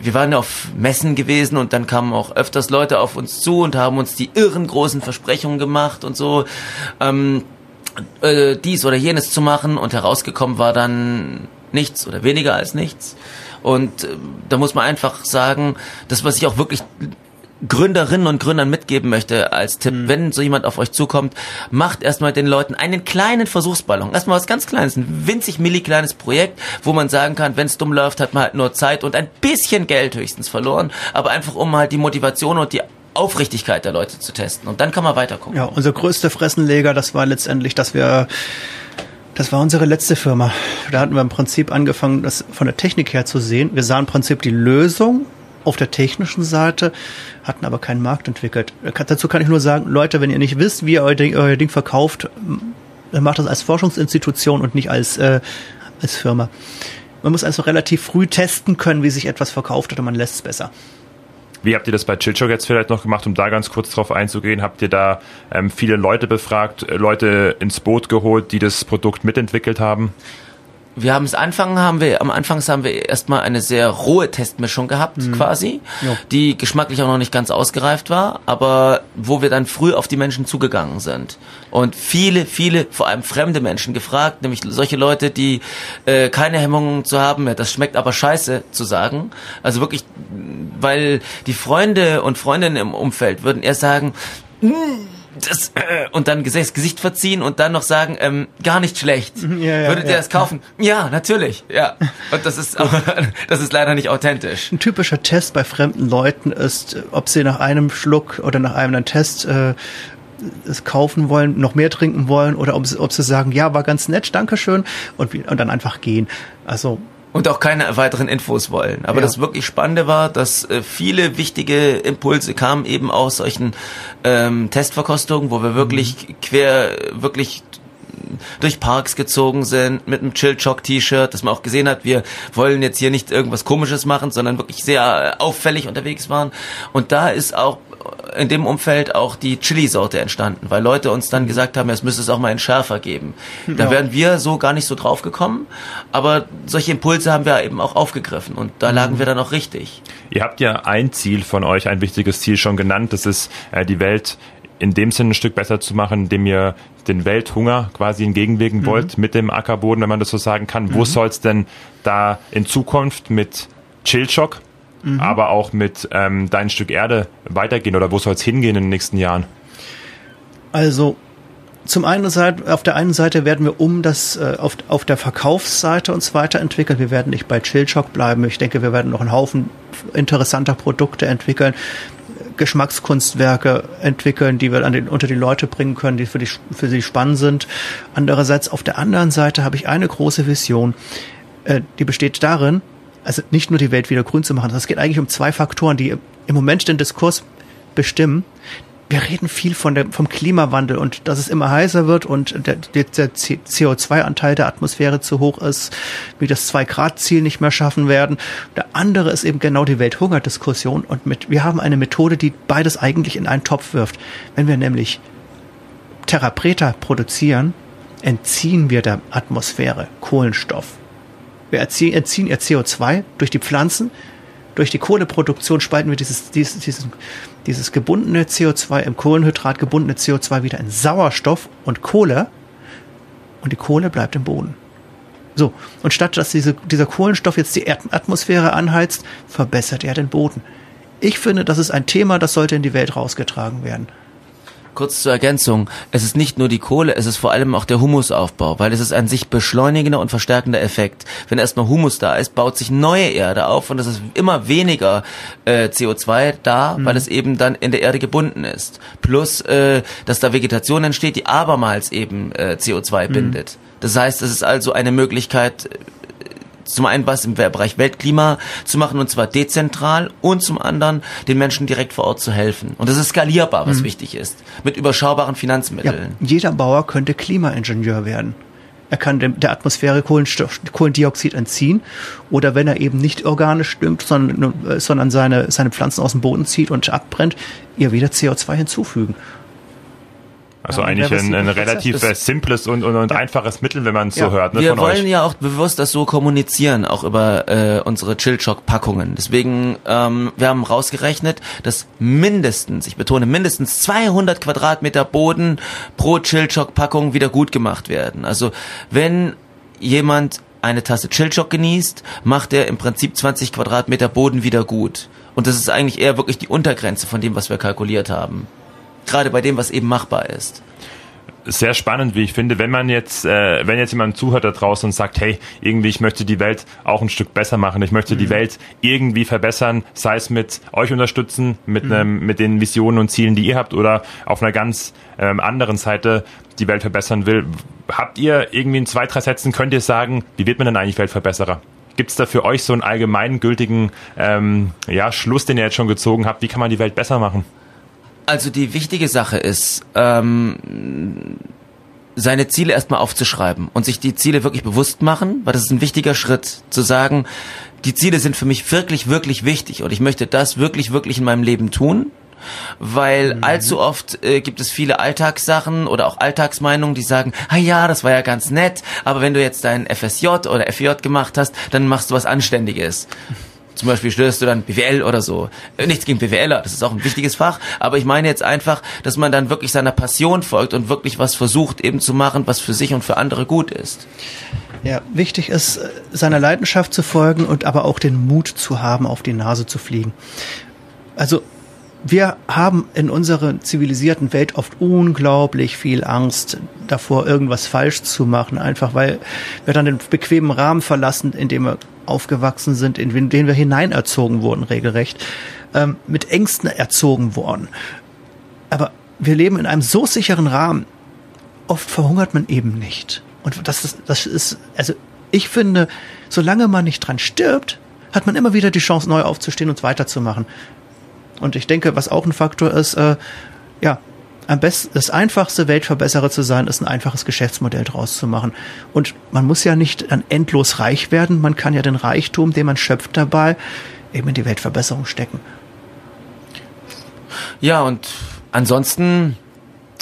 wir waren ja auf Messen gewesen und dann kamen auch öfters Leute auf uns zu und haben uns die irren großen Versprechungen gemacht und so. Ähm, äh, dies oder jenes zu machen und herausgekommen war dann nichts oder weniger als nichts. Und äh, da muss man einfach sagen, das, was ich auch wirklich Gründerinnen und Gründern mitgeben möchte als Tipp, wenn so jemand auf euch zukommt, macht erstmal den Leuten einen kleinen Versuchsballon. Erstmal was ganz Kleines, ein winzig milli kleines Projekt, wo man sagen kann, wenn es dumm läuft, hat man halt nur Zeit und ein bisschen Geld höchstens verloren, aber einfach um halt die Motivation und die Aufrichtigkeit der Leute zu testen. Und dann kann man weiter gucken. Ja, unser größter Fressenleger, das war letztendlich, dass wir, das war unsere letzte Firma. Da hatten wir im Prinzip angefangen, das von der Technik her zu sehen. Wir sahen im Prinzip die Lösung auf der technischen Seite, hatten aber keinen Markt entwickelt. Dazu kann ich nur sagen, Leute, wenn ihr nicht wisst, wie ihr euer Ding, euer Ding verkauft, dann macht das als Forschungsinstitution und nicht als, äh, als Firma. Man muss also relativ früh testen können, wie sich etwas verkauft oder man lässt es besser. Wie habt ihr das bei Chillshock jetzt vielleicht noch gemacht, um da ganz kurz drauf einzugehen? Habt ihr da ähm, viele Leute befragt, äh, Leute ins Boot geholt, die das Produkt mitentwickelt haben? Wir haben es anfangen, haben wir, am Anfangs haben wir erstmal eine sehr rohe Testmischung gehabt, quasi, Ja. die geschmacklich auch noch nicht ganz ausgereift war, aber wo wir dann früh auf die Menschen zugegangen sind. Und viele, viele, vor allem fremde Menschen gefragt, nämlich solche Leute, die äh, keine Hemmungen zu haben, ja, das schmeckt aber scheiße zu sagen. Also wirklich, weil die Freunde und Freundinnen im Umfeld würden eher sagen, das, äh, und dann das Gesicht verziehen und dann noch sagen, ähm, gar nicht schlecht. Ja, ja, Würdet ihr ja. das kaufen? Ja, natürlich. Ja. Und das ist aber, das ist leider nicht authentisch. Ein typischer Test bei fremden Leuten ist, äh, ob sie nach einem Schluck oder nach einem Test äh, es kaufen wollen, noch mehr trinken wollen oder ob sie, ob sie sagen, ja, war ganz nett, Dankeschön und, wie- und dann einfach gehen. Also Und auch keine weiteren Infos wollen. Aber Ja. das wirklich Spannende war, dass äh, viele wichtige Impulse kamen eben aus solchen ähm, Testverkostungen, wo wir wirklich Mhm. quer, wirklich durch Parks gezogen sind mit einem Chill-Chock-T-Shirt, dass man auch gesehen hat, wir wollen jetzt hier nicht irgendwas Komisches machen, sondern wirklich sehr äh, auffällig unterwegs waren. Und da ist auch in dem Umfeld auch die Chili-Sorte entstanden, weil Leute uns dann gesagt haben, es müsste es auch mal in schärfer geben. Da Ja. wären wir so gar nicht so drauf gekommen, aber solche Impulse haben wir eben auch aufgegriffen und da lagen wir dann auch richtig. Ihr habt ja ein Ziel von euch, ein wichtiges Ziel schon genannt, das ist äh, die Welt in dem Sinne ein Stück besser zu machen, indem ihr den Welthunger quasi entgegenwirken wollt mit dem Ackerboden, wenn man das so sagen kann. Wo soll es denn da in Zukunft mit Chillshock, aber auch mit ähm, Dein Stück Erde weitergehen oder wo soll es hingehen in den nächsten Jahren? Also zum einen Seite, auf der einen Seite werden wir um das äh, auf, auf der Verkaufsseite uns weiterentwickeln. Wir werden nicht bei Chillshock bleiben. Ich denke, wir werden noch einen Haufen interessanter Produkte entwickeln, Geschmackskunstwerke entwickeln, die wir an den, unter die Leute bringen können, die für, die für sie spannend sind. Andererseits auf der anderen Seite habe ich eine große Vision, äh, die besteht darin, also nicht nur die Welt wieder grün zu machen, es geht eigentlich um zwei Faktoren, die im Moment den Diskurs bestimmen wir reden viel von der, vom Klimawandel und dass es immer heißer wird und der, der CO2-Anteil der Atmosphäre zu hoch ist, wie das Zwei-Grad-Ziel nicht mehr schaffen werden. Der andere ist eben genau die Welthungerdiskussion und mit, wir haben eine Methode, die beides eigentlich in einen Topf wirft. Wenn wir nämlich Terra Preta produzieren, entziehen wir der Atmosphäre Kohlenstoff. Wir entziehen, entziehen ihr CO2 durch die Pflanzen, durch die Kohleproduktion spalten wir dieses, dieses, dieses, dieses gebundene CO2 im Kohlenhydrat gebundene CO2 wieder in Sauerstoff und Kohle und die Kohle bleibt im Boden. So, und statt dass diese, dieser Kohlenstoff jetzt die Erdatmosphäre anheizt, verbessert er den Boden. Ich finde, das ist ein Thema, das sollte in die Welt rausgetragen werden. Kurz zur Ergänzung. Es ist nicht nur die Kohle, es ist vor allem auch der Humusaufbau, weil es ist ein sich beschleunigender und verstärkender Effekt. Wenn erstmal Humus da ist, baut sich neue Erde auf und es ist immer weniger äh, CO2 da, mhm. weil es eben dann in der Erde gebunden ist. Plus, äh, dass da Vegetation entsteht, die abermals eben äh, CO2 mhm. bindet. Das heißt, es ist also eine Möglichkeit, zum einen was im Bereich Weltklima zu machen und zwar dezentral und zum anderen den Menschen direkt vor Ort zu helfen. Und das ist skalierbar, was mhm. wichtig ist, mit überschaubaren Finanzmitteln. Ja, jeder Bauer könnte Klimaingenieur werden. Er kann der Atmosphäre Kohlenstoff, Kohlendioxid entziehen oder wenn er eben nicht organisch düngt, sondern, sondern seine, seine Pflanzen aus dem Boden zieht und abbrennt, ihr wieder CO2 hinzufügen. Also ja, eigentlich ein, ein relativ äh, simples und, und, und ja. einfaches Mittel, wenn man es ja. so hört. Ne, wir wollen euch. ja auch bewusst das so kommunizieren, auch über äh, unsere Chillshock-Packungen. Deswegen, ähm, wir haben rausgerechnet, dass mindestens, ich betone mindestens 200 Quadratmeter Boden pro Chillshock-Packung wieder gut gemacht werden. Also wenn jemand eine Tasse Chillshock genießt, macht er im Prinzip 20 Quadratmeter Boden wieder gut. Und das ist eigentlich eher wirklich die Untergrenze von dem, was wir kalkuliert haben gerade bei dem, was eben machbar ist sehr spannend, wie ich finde, wenn man jetzt, äh, wenn jetzt jemand zuhört da draußen und sagt, hey, irgendwie ich möchte die Welt auch ein Stück besser machen, ich möchte mhm. die Welt irgendwie verbessern, sei es mit euch unterstützen, mit mhm. einem, mit den Visionen und Zielen, die ihr habt, oder auf einer ganz ähm, anderen Seite die Welt verbessern will. Habt ihr irgendwie in zwei, drei Sätzen könnt ihr sagen, wie wird man denn eigentlich Weltverbesserer? Gibt es da für euch so einen allgemeingültigen ähm, ja, Schluss, den ihr jetzt schon gezogen habt? Wie kann man die Welt besser machen? Also die wichtige Sache ist, ähm, seine Ziele erstmal aufzuschreiben und sich die Ziele wirklich bewusst machen, weil das ist ein wichtiger Schritt, zu sagen, die Ziele sind für mich wirklich, wirklich wichtig und ich möchte das wirklich, wirklich in meinem Leben tun. Weil mhm. allzu oft äh, gibt es viele Alltagssachen oder auch Alltagsmeinungen, die sagen, ah ja, das war ja ganz nett, aber wenn du jetzt dein FSJ oder FJ gemacht hast, dann machst du was Anständiges. Zum Beispiel stößt du dann BWL oder so. Äh, nichts gegen BWLer, das ist auch ein wichtiges Fach. Aber ich meine jetzt einfach, dass man dann wirklich seiner Passion folgt und wirklich was versucht eben zu machen, was für sich und für andere gut ist. Ja, wichtig ist, äh, seiner Leidenschaft zu folgen und aber auch den Mut zu haben, auf die Nase zu fliegen. Also wir haben in unserer zivilisierten Welt oft unglaublich viel Angst davor, irgendwas falsch zu machen, einfach weil wir dann den bequemen Rahmen verlassen, in dem wir aufgewachsen sind, in den wir hineinerzogen wurden, regelrecht, ähm, mit Ängsten erzogen worden. Aber wir leben in einem so sicheren Rahmen. Oft verhungert man eben nicht. Und das ist, das ist, also ich finde, solange man nicht dran stirbt, hat man immer wieder die Chance, neu aufzustehen und weiterzumachen. Und ich denke, was auch ein Faktor ist, äh, ja, am besten, das einfachste Weltverbesserer zu sein, ist ein einfaches Geschäftsmodell draus zu machen. Und man muss ja nicht dann endlos reich werden, man kann ja den Reichtum, den man schöpft dabei, eben in die Weltverbesserung stecken. Ja, und ansonsten,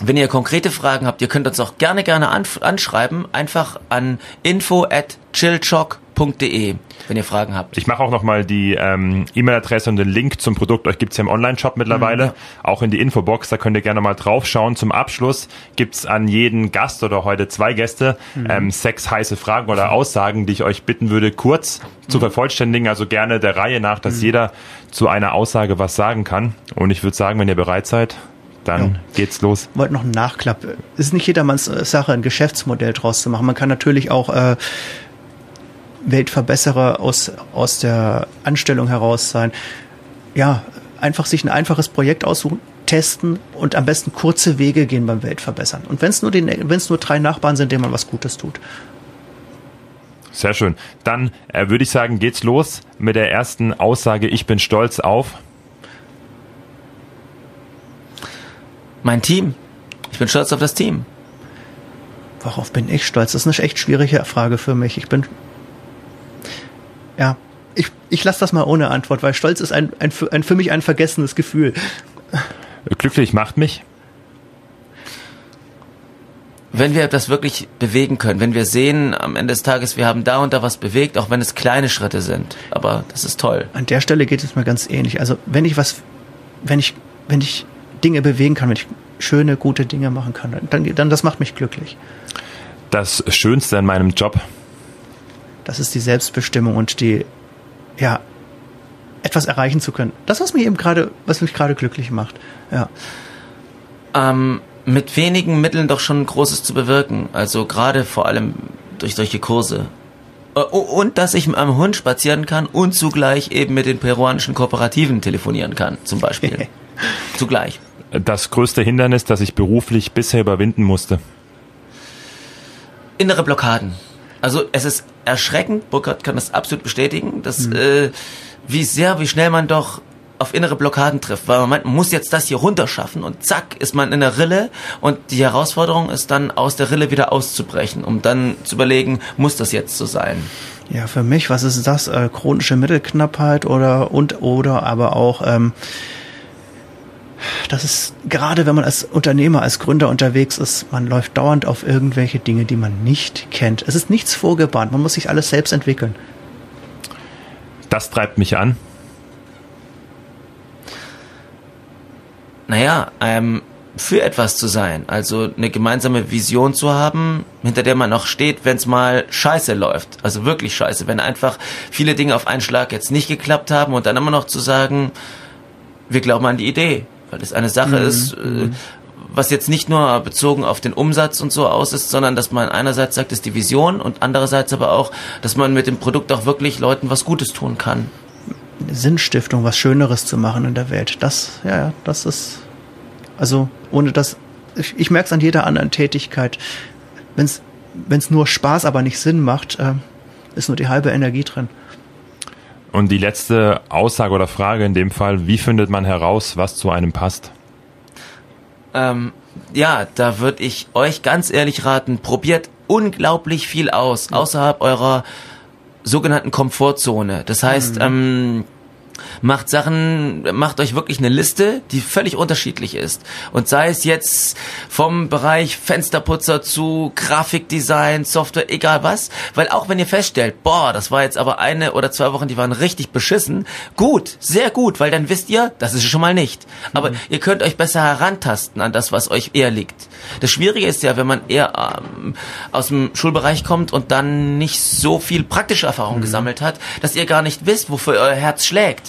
wenn ihr konkrete Fragen habt, ihr könnt uns auch gerne, gerne anschreiben, einfach an info at chillchock.de wenn ihr Fragen habt. Ich mache auch nochmal die ähm, E-Mail-Adresse und den Link zum Produkt. Euch gibt's ja im Online-Shop mittlerweile, mhm. auch in die Infobox. Da könnt ihr gerne mal draufschauen. Zum Abschluss gibt's an jeden Gast oder heute zwei Gäste mhm. ähm, sechs heiße Fragen oder Aussagen, die ich euch bitten würde, kurz mhm. zu vervollständigen. Also gerne der Reihe nach, dass mhm. jeder zu einer Aussage was sagen kann. Und ich würde sagen, wenn ihr bereit seid, Dann ja. geht's los. Wollte noch einen Nachklapp. Es ist nicht jedermanns äh, Sache, ein Geschäftsmodell draus zu machen. Man kann natürlich auch äh, Weltverbesserer aus, aus der Anstellung heraus sein. Ja, einfach sich ein einfaches Projekt aussuchen, testen und am besten kurze Wege gehen beim Weltverbessern. Und wenn es nur, nur drei Nachbarn sind, denen man was Gutes tut. Sehr schön. Dann äh, würde ich sagen, geht's los mit der ersten Aussage. Ich bin stolz auf. Mein Team. Ich bin stolz auf das Team. Worauf bin ich stolz? Das ist eine echt schwierige Frage für mich. Ich bin. Ja, ich, ich lasse das mal ohne Antwort, weil Stolz ist ein, ein, ein, für mich ein vergessenes Gefühl. Glücklich macht mich. Wenn wir das wirklich bewegen können, wenn wir sehen am Ende des Tages, wir haben da und da was bewegt, auch wenn es kleine Schritte sind. Aber das ist toll. An der Stelle geht es mir ganz ähnlich. Also wenn ich was, wenn ich, wenn ich Dinge bewegen kann, wenn ich schöne, gute Dinge machen kann, dann, dann das macht mich glücklich. Das Schönste an meinem Job? Das ist die Selbstbestimmung und die, ja, etwas erreichen zu können. Das, was mich eben gerade, was mich gerade glücklich macht. Ja. Ähm, mit wenigen Mitteln doch schon Großes zu bewirken. Also gerade vor allem durch solche Kurse. Äh, und dass ich mit einem Hund spazieren kann und zugleich eben mit den peruanischen Kooperativen telefonieren kann, zum Beispiel. zugleich. Das größte Hindernis, das ich beruflich bisher überwinden musste. Innere Blockaden. Also es ist erschreckend, Burkhard kann das absolut bestätigen, dass mhm. äh, wie sehr, wie schnell man doch auf innere Blockaden trifft, weil man meint, man muss jetzt das hier runterschaffen und zack ist man in der Rille und die Herausforderung ist dann aus der Rille wieder auszubrechen, um dann zu überlegen, muss das jetzt so sein? Ja, für mich, was ist das? Äh, chronische Mittelknappheit oder und oder aber auch ähm, das ist gerade, wenn man als Unternehmer, als Gründer unterwegs ist, man läuft dauernd auf irgendwelche Dinge, die man nicht kennt. Es ist nichts vorgebahnt, man muss sich alles selbst entwickeln. Das treibt mich an. Naja, ähm, für etwas zu sein, also eine gemeinsame Vision zu haben, hinter der man noch steht, wenn es mal scheiße läuft. Also wirklich scheiße, wenn einfach viele Dinge auf einen Schlag jetzt nicht geklappt haben und dann immer noch zu sagen, wir glauben an die Idee, weil es eine Sache mhm. ist, äh, mhm. was jetzt nicht nur bezogen auf den Umsatz und so aus ist, sondern dass man einerseits sagt, ist die Vision und andererseits aber auch, dass man mit dem Produkt auch wirklich Leuten was Gutes tun kann. Sinnstiftung, was Schöneres zu machen in der Welt. Das, ja, das ist, also ohne das, ich, ich merke es an jeder anderen Tätigkeit. Wenn es nur Spaß, aber nicht Sinn macht, äh, ist nur die halbe Energie drin. Und die letzte Aussage oder Frage in dem Fall, wie findet man heraus, was zu einem passt? Ähm, ja, da würde ich euch ganz ehrlich raten, probiert unglaublich viel aus, außerhalb eurer sogenannten Komfortzone. Das heißt, mhm. ähm, macht Sachen, macht euch wirklich eine Liste, die völlig unterschiedlich ist. Und sei es jetzt vom Bereich Fensterputzer zu Grafikdesign, Software, egal was, weil auch wenn ihr feststellt, boah, das war jetzt aber eine oder zwei Wochen, die waren richtig beschissen, gut, sehr gut, weil dann wisst ihr, das ist schon mal nicht. Aber mhm. ihr könnt euch besser herantasten an das, was euch eher liegt. Das Schwierige ist ja, wenn man eher ähm, aus dem Schulbereich kommt und dann nicht so viel praktische Erfahrung mhm. gesammelt hat, dass ihr gar nicht wisst, wofür euer Herz schlägt.